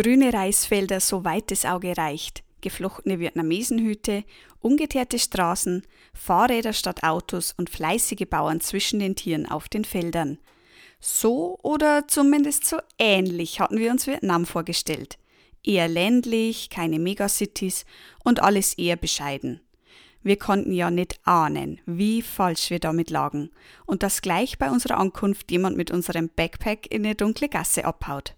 Grüne Reisfelder, soweit das Auge reicht, geflochtene Vietnamesenhüte, ungeteerte Straßen, Fahrräder statt Autos und fleißige Bauern zwischen den Tieren auf den Feldern. So oder zumindest so ähnlich hatten wir uns Vietnam vorgestellt. Eher ländlich, keine Megacities und alles eher bescheiden. Wir konnten ja nicht ahnen, wie falsch wir damit lagen und dass gleich bei unserer Ankunft jemand mit unserem Backpack in eine dunkle Gasse abhaut.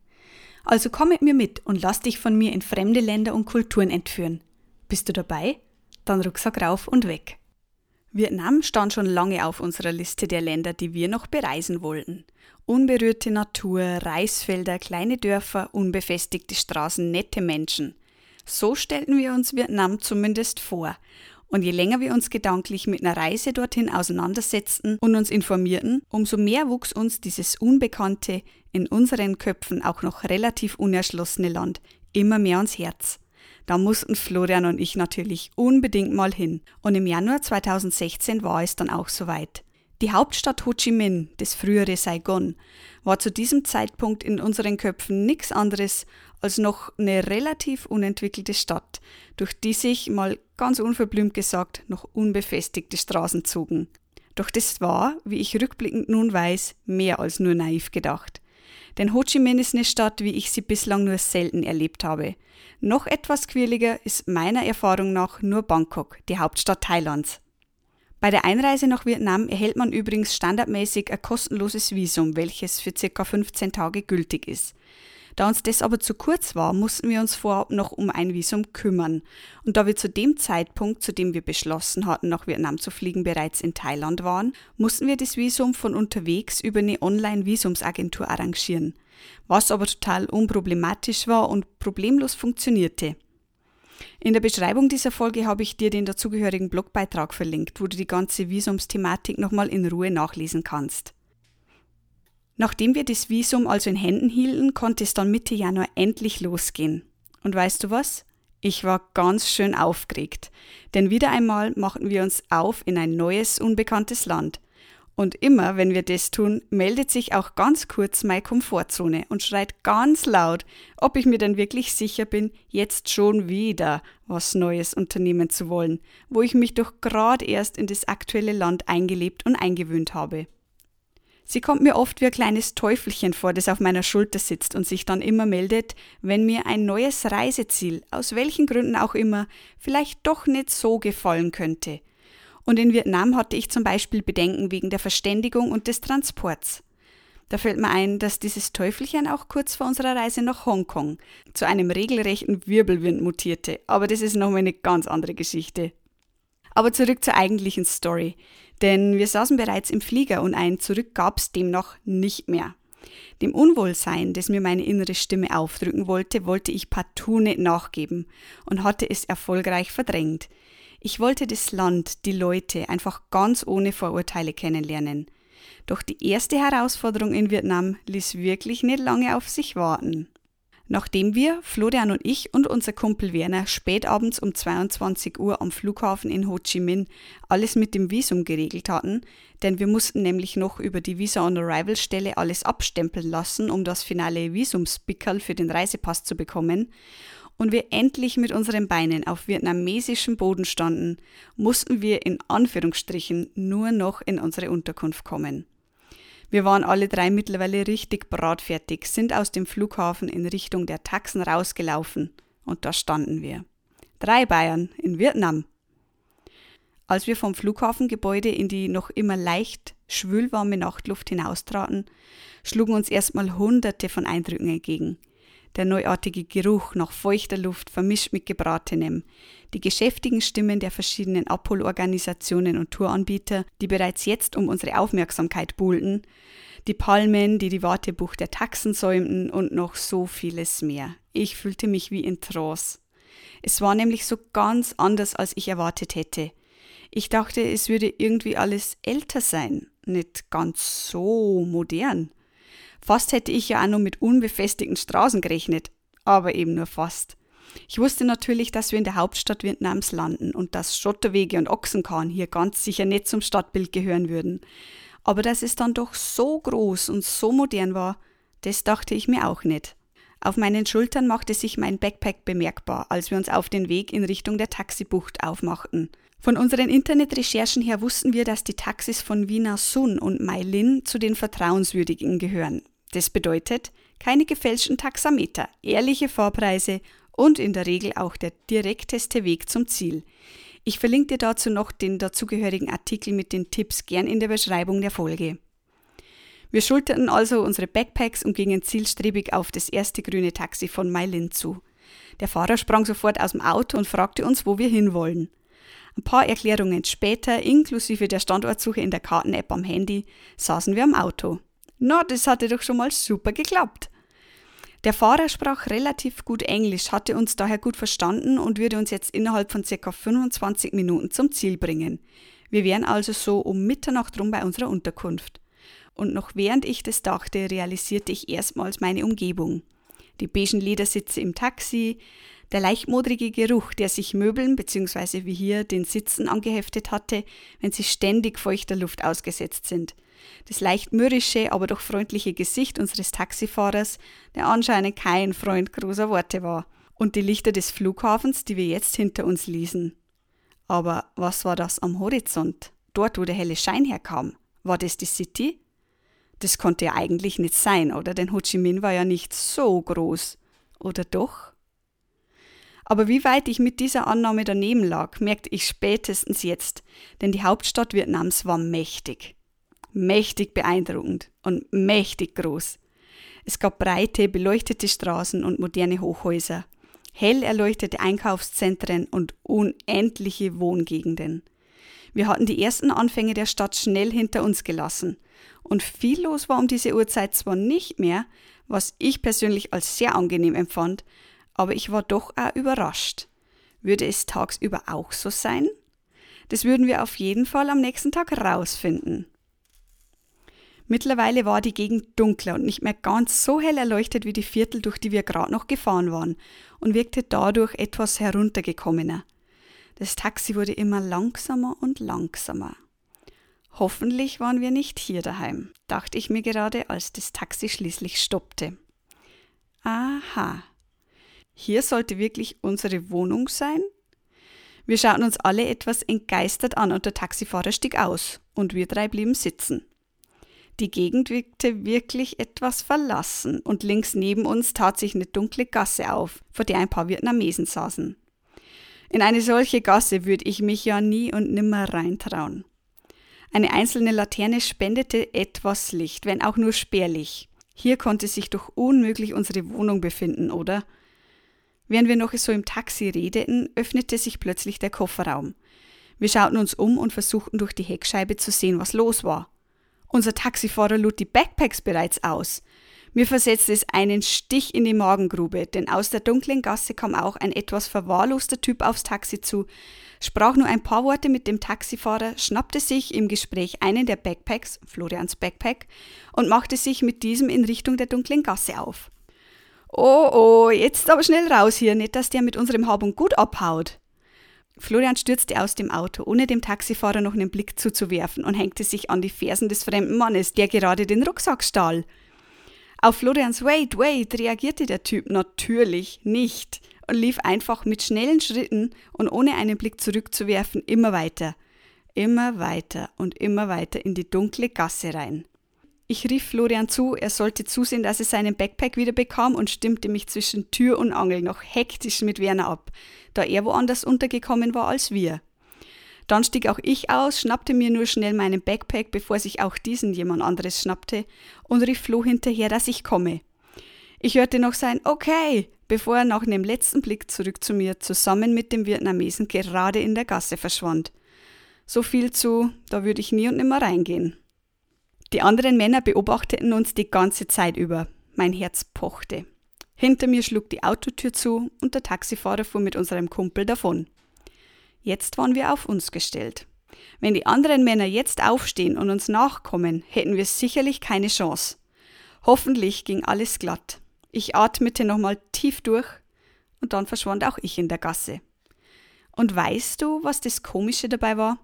Also komm mit mir mit und lass dich von mir in fremde Länder und Kulturen entführen. Bist du dabei? Dann Rucksack rauf und weg. Vietnam stand schon lange auf unserer Liste der Länder, die wir noch bereisen wollten. Unberührte Natur, Reisfelder, kleine Dörfer, unbefestigte Straßen, nette Menschen. So stellten wir uns Vietnam zumindest vor. Und je länger wir uns gedanklich mit einer Reise dorthin auseinandersetzten und uns informierten, umso mehr wuchs uns dieses unbekannte, in unseren Köpfen auch noch relativ unerschlossene Land immer mehr ans Herz. Da mussten Florian und ich natürlich unbedingt mal hin. Und im Januar 2016 war es dann auch soweit. Die Hauptstadt Ho Chi Minh, das frühere Saigon, war zu diesem Zeitpunkt in unseren Köpfen nichts anderes als noch eine relativ unentwickelte Stadt, durch die sich, mal ganz unverblümt gesagt, noch unbefestigte Straßen zogen. Doch das war, wie ich rückblickend nun weiß, mehr als nur naiv gedacht. Denn Ho Chi Minh ist eine Stadt, wie ich sie bislang nur selten erlebt habe. Noch etwas quirliger ist meiner Erfahrung nach nur Bangkok, die Hauptstadt Thailands. Bei der Einreise nach Vietnam erhält man übrigens standardmäßig ein kostenloses Visum, welches für ca. 15 Tage gültig ist. Da uns das aber zu kurz war, mussten wir uns vorab noch um ein Visum kümmern. Und da wir zu dem Zeitpunkt, zu dem wir beschlossen hatten, nach Vietnam zu fliegen, bereits in Thailand waren, mussten wir das Visum von unterwegs über eine Online-Visumsagentur arrangieren. Was aber total unproblematisch war und problemlos funktionierte. In der Beschreibung dieser Folge habe ich dir den dazugehörigen Blogbeitrag verlinkt, wo du die ganze Visumsthematik nochmal in Ruhe nachlesen kannst. Nachdem wir das Visum also in Händen hielten, konnte es dann Mitte Januar endlich losgehen. Und weißt du was? Ich war ganz schön aufgeregt, denn wieder einmal machten wir uns auf in ein neues, unbekanntes Land. Und immer, wenn wir das tun, meldet sich auch ganz kurz meine Komfortzone und schreit ganz laut, ob ich mir denn wirklich sicher bin, jetzt schon wieder was Neues unternehmen zu wollen, wo ich mich doch gerade erst in das aktuelle Land eingelebt und eingewöhnt habe. Sie kommt mir oft wie ein kleines Teufelchen vor, das auf meiner Schulter sitzt und sich dann immer meldet, wenn mir ein neues Reiseziel, aus welchen Gründen auch immer, vielleicht doch nicht so gefallen könnte. Und in Vietnam hatte ich zum Beispiel Bedenken wegen der Verständigung und des Transports. Da fällt mir ein, dass dieses Teufelchen auch kurz vor unserer Reise nach Hongkong zu einem regelrechten Wirbelwind mutierte, aber das ist nochmal eine ganz andere Geschichte. Aber zurück zur eigentlichen Story. Denn wir saßen bereits im Flieger und ein Zurück gab's demnach nicht mehr. Dem Unwohlsein, das mir meine innere Stimme aufdrücken wollte, wollte ich partout nicht nachgeben und hatte es erfolgreich verdrängt. Ich wollte das Land, die Leute einfach ganz ohne Vorurteile kennenlernen. Doch die erste Herausforderung in Vietnam ließ wirklich nicht lange auf sich warten. Nachdem wir, Florian und ich und unser Kumpel Werner, spät abends um 22 Uhr am Flughafen in Ho Chi Minh alles mit dem Visum geregelt hatten, denn wir mussten nämlich noch über die Visa on Arrival Stelle alles abstempeln lassen, um das finale Visumspickerl für den Reisepass zu bekommen, und wir endlich mit unseren Beinen auf vietnamesischem Boden standen, mussten wir in Anführungsstrichen nur noch in unsere Unterkunft kommen. Wir waren alle drei mittlerweile richtig bratfertig, sind aus dem Flughafen in Richtung der Taxen rausgelaufen und da standen wir. Drei Bayern in Vietnam. Als wir vom Flughafengebäude in die noch immer leicht schwülwarme Nachtluft hinaustraten, schlugen uns erstmal hunderte von Eindrücken entgegen. Der neuartige Geruch nach feuchter Luft vermischt mit gebratenem, die geschäftigen Stimmen der verschiedenen Abholorganisationen und Touranbieter, die bereits jetzt um unsere Aufmerksamkeit buhlten, die Palmen, die die Wartebucht der Taxen säumten und noch so vieles mehr. Ich fühlte mich wie in Trance. Es war nämlich so ganz anders, als ich erwartet hätte. Ich dachte, es würde irgendwie alles älter sein, nicht ganz so modern. Fast hätte ich ja auch nur mit unbefestigten Straßen gerechnet, aber eben nur fast. Ich wusste natürlich, dass wir in der Hauptstadt Vietnams landen und dass Schotterwege und Ochsenkahn hier ganz sicher nicht zum Stadtbild gehören würden. Aber dass es dann doch so groß und so modern war, das dachte ich mir auch nicht. Auf meinen Schultern machte sich mein Backpack bemerkbar, als wir uns auf den Weg in Richtung der Taxibucht aufmachten. Von unseren Internetrecherchen her wussten wir, dass die Taxis von Wiener Sun und Mai Lin zu den vertrauenswürdigen gehören. Das bedeutet, keine gefälschten Taxameter, ehrliche Vorpreise und in der Regel auch der direkteste Weg zum Ziel. Ich verlinke dir dazu noch den dazugehörigen Artikel mit den Tipps gern in der Beschreibung der Folge. Wir schulterten also unsere Backpacks und gingen zielstrebig auf das erste grüne Taxi von Mailin zu. Der Fahrer sprang sofort aus dem Auto und fragte uns, wo wir hinwollen. Ein paar Erklärungen später, inklusive der Standortsuche in der Karten-App am Handy, saßen wir am Auto. Na, das hatte doch schon mal super geklappt. Der Fahrer sprach relativ gut Englisch, hatte uns daher gut verstanden und würde uns jetzt innerhalb von circa 25 Minuten zum Ziel bringen. Wir wären also so um Mitternacht rum bei unserer Unterkunft. Und noch während ich das dachte, realisierte ich erstmals meine Umgebung. Die beigen Ledersitze im Taxi, der leichtmodrige Geruch, der sich Möbeln bzw. wie hier den Sitzen angeheftet hatte, wenn sie ständig feuchter Luft ausgesetzt sind – das leicht mürrische, aber doch freundliche Gesicht unseres Taxifahrers, der anscheinend kein Freund großer Worte war, und die Lichter des Flughafens, die wir jetzt hinter uns ließen. Aber was war das am Horizont? Dort, wo der helle Schein herkam. War das die City? Das konnte ja eigentlich nicht sein, oder? Denn Ho Chi Minh war ja nicht so groß. Oder doch? Aber wie weit ich mit dieser Annahme daneben lag, merkte ich spätestens jetzt, denn die Hauptstadt Vietnams war mächtig mächtig beeindruckend und mächtig groß. Es gab breite, beleuchtete Straßen und moderne Hochhäuser, hell erleuchtete Einkaufszentren und unendliche Wohngegenden. Wir hatten die ersten Anfänge der Stadt schnell hinter uns gelassen. Und viel los war um diese Uhrzeit zwar nicht mehr, was ich persönlich als sehr angenehm empfand, aber ich war doch auch überrascht. Würde es tagsüber auch so sein? Das würden wir auf jeden Fall am nächsten Tag rausfinden. Mittlerweile war die Gegend dunkler und nicht mehr ganz so hell erleuchtet wie die Viertel, durch die wir gerade noch gefahren waren, und wirkte dadurch etwas heruntergekommener. Das Taxi wurde immer langsamer und langsamer. Hoffentlich waren wir nicht hier daheim, dachte ich mir gerade, als das Taxi schließlich stoppte. Aha. Hier sollte wirklich unsere Wohnung sein? Wir schauten uns alle etwas entgeistert an und der Taxifahrer stieg aus und wir drei blieben sitzen. Die Gegend wirkte wirklich etwas verlassen und links neben uns tat sich eine dunkle Gasse auf, vor der ein paar Vietnamesen saßen. In eine solche Gasse würde ich mich ja nie und nimmer reintrauen. Eine einzelne Laterne spendete etwas Licht, wenn auch nur spärlich. Hier konnte sich doch unmöglich unsere Wohnung befinden, oder? Während wir noch so im Taxi redeten, öffnete sich plötzlich der Kofferraum. Wir schauten uns um und versuchten durch die Heckscheibe zu sehen, was los war. Unser Taxifahrer lud die Backpacks bereits aus. Mir versetzte es einen Stich in die Magengrube, denn aus der dunklen Gasse kam auch ein etwas verwahrloster Typ aufs Taxi zu, sprach nur ein paar Worte mit dem Taxifahrer, schnappte sich im Gespräch einen der Backpacks, Florians Backpack, und machte sich mit diesem in Richtung der dunklen Gasse auf. Oh, oh, jetzt aber schnell raus hier, nicht, dass der mit unserem Hab und Gut abhaut. Florian stürzte aus dem Auto, ohne dem Taxifahrer noch einen Blick zuzuwerfen und hängte sich an die Fersen des fremden Mannes, der gerade den Rucksack stahl. Auf Florians Wait, wait reagierte der Typ natürlich nicht und lief einfach mit schnellen Schritten und ohne einen Blick zurückzuwerfen immer weiter, immer weiter und immer weiter in die dunkle Gasse rein. Ich rief Florian zu, er sollte zusehen, dass er seinen Backpack wieder bekam und stimmte mich zwischen Tür und Angel noch hektisch mit Werner ab, da er woanders untergekommen war als wir. Dann stieg auch ich aus, schnappte mir nur schnell meinen Backpack, bevor sich auch diesen jemand anderes schnappte, und rief Flo hinterher, dass ich komme. Ich hörte noch sein Okay, bevor er nach einem letzten Blick zurück zu mir zusammen mit dem Vietnamesen gerade in der Gasse verschwand. So viel zu, da würde ich nie und nimmer reingehen. Die anderen Männer beobachteten uns die ganze Zeit über. Mein Herz pochte. Hinter mir schlug die Autotür zu und der Taxifahrer fuhr mit unserem Kumpel davon. Jetzt waren wir auf uns gestellt. Wenn die anderen Männer jetzt aufstehen und uns nachkommen, hätten wir sicherlich keine Chance. Hoffentlich ging alles glatt. Ich atmete nochmal tief durch und dann verschwand auch ich in der Gasse. Und weißt du, was das Komische dabei war?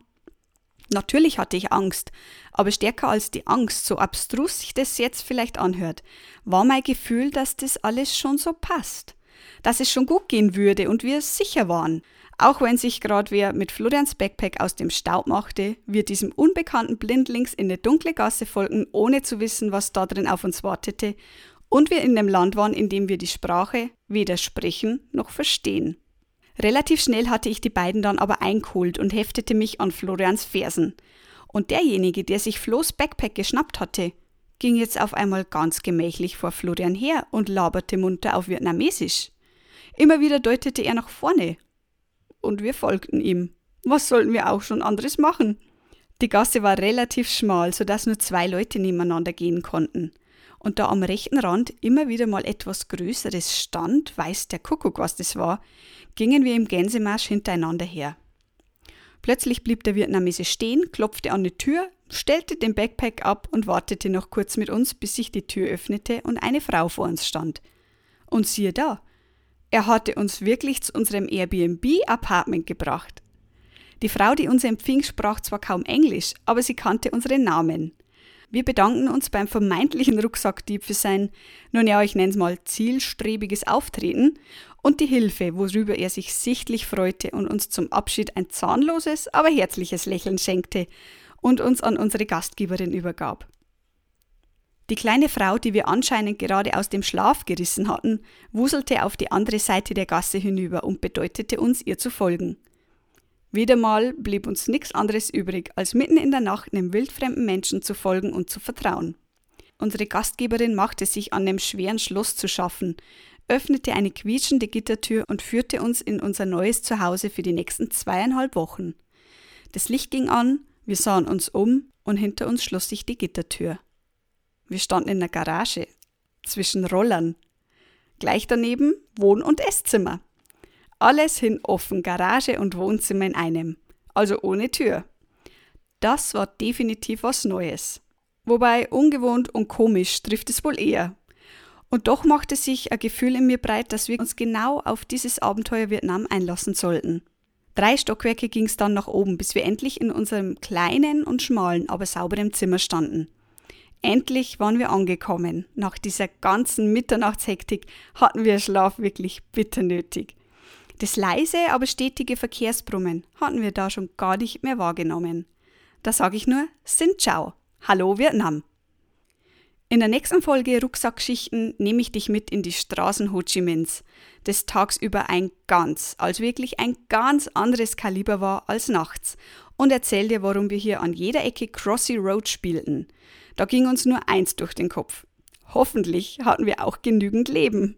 Natürlich hatte ich Angst, aber stärker als die Angst, so abstrus sich das jetzt vielleicht anhört, war mein Gefühl, dass das alles schon so passt, dass es schon gut gehen würde und wir sicher waren. Auch wenn sich gerade wer mit Florians Backpack aus dem Staub machte, wir diesem unbekannten blindlings in eine dunkle Gasse folgten, ohne zu wissen, was da drin auf uns wartete und wir in einem Land waren, in dem wir die Sprache weder sprechen noch verstehen. Relativ schnell hatte ich die beiden dann aber eingeholt und heftete mich an Florians Fersen. Und derjenige, der sich Flo's Backpack geschnappt hatte, ging jetzt auf einmal ganz gemächlich vor Florian her und laberte munter auf Vietnamesisch. Immer wieder deutete er nach vorne. Und wir folgten ihm. Was sollten wir auch schon anderes machen? Die Gasse war relativ schmal, so dass nur zwei Leute nebeneinander gehen konnten und da am rechten Rand immer wieder mal etwas Größeres stand, weiß der Kuckuck, was das war, gingen wir im Gänsemarsch hintereinander her. Plötzlich blieb der Vietnamese stehen, klopfte an die Tür, stellte den Backpack ab und wartete noch kurz mit uns, bis sich die Tür öffnete und eine Frau vor uns stand. Und siehe da, er hatte uns wirklich zu unserem Airbnb-Apartment gebracht. Die Frau, die uns empfing, sprach zwar kaum Englisch, aber sie kannte unseren Namen. Wir bedanken uns beim vermeintlichen Rucksackdieb für sein, nun ja, ich nenne es mal, zielstrebiges Auftreten und die Hilfe, worüber er sich sichtlich freute und uns zum Abschied ein zahnloses, aber herzliches Lächeln schenkte und uns an unsere Gastgeberin übergab. Die kleine Frau, die wir anscheinend gerade aus dem Schlaf gerissen hatten, wuselte auf die andere Seite der Gasse hinüber und bedeutete uns, ihr zu folgen. Wieder mal blieb uns nichts anderes übrig, als mitten in der Nacht einem wildfremden Menschen zu folgen und zu vertrauen. Unsere Gastgeberin machte sich an dem schweren Schloss zu schaffen, öffnete eine quietschende Gittertür und führte uns in unser neues Zuhause für die nächsten zweieinhalb Wochen. Das Licht ging an, wir sahen uns um und hinter uns schloss sich die Gittertür. Wir standen in der Garage, zwischen Rollern. Gleich daneben Wohn- und Esszimmer. Alles hin offen, Garage und Wohnzimmer in einem, also ohne Tür. Das war definitiv was Neues. Wobei ungewohnt und komisch trifft es wohl eher. Und doch machte sich ein Gefühl in mir breit, dass wir uns genau auf dieses Abenteuer Vietnam einlassen sollten. Drei Stockwerke ging es dann nach oben, bis wir endlich in unserem kleinen und schmalen, aber sauberen Zimmer standen. Endlich waren wir angekommen. Nach dieser ganzen Mitternachtshektik hatten wir Schlaf wirklich bitter nötig. Das leise, aber stetige Verkehrsbrummen hatten wir da schon gar nicht mehr wahrgenommen. Da sage ich nur Sin Ciao. Hallo Vietnam. In der nächsten Folge Rucksackschichten nehme ich dich mit in die Straßen Ho Chi Minhs, das tagsüber ein ganz, also wirklich ein ganz anderes Kaliber war als nachts und erzähl dir, warum wir hier an jeder Ecke Crossy Road spielten. Da ging uns nur eins durch den Kopf. Hoffentlich hatten wir auch genügend Leben.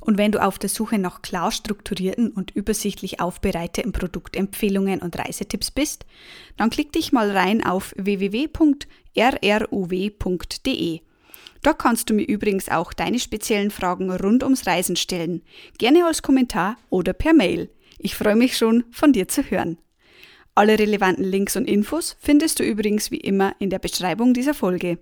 Und wenn du auf der Suche nach klar strukturierten und übersichtlich aufbereiteten Produktempfehlungen und Reisetipps bist, dann klick dich mal rein auf www.rruw.de. Dort kannst du mir übrigens auch deine speziellen Fragen rund ums Reisen stellen, gerne als Kommentar oder per Mail. Ich freue mich schon, von dir zu hören. Alle relevanten Links und Infos findest du übrigens wie immer in der Beschreibung dieser Folge.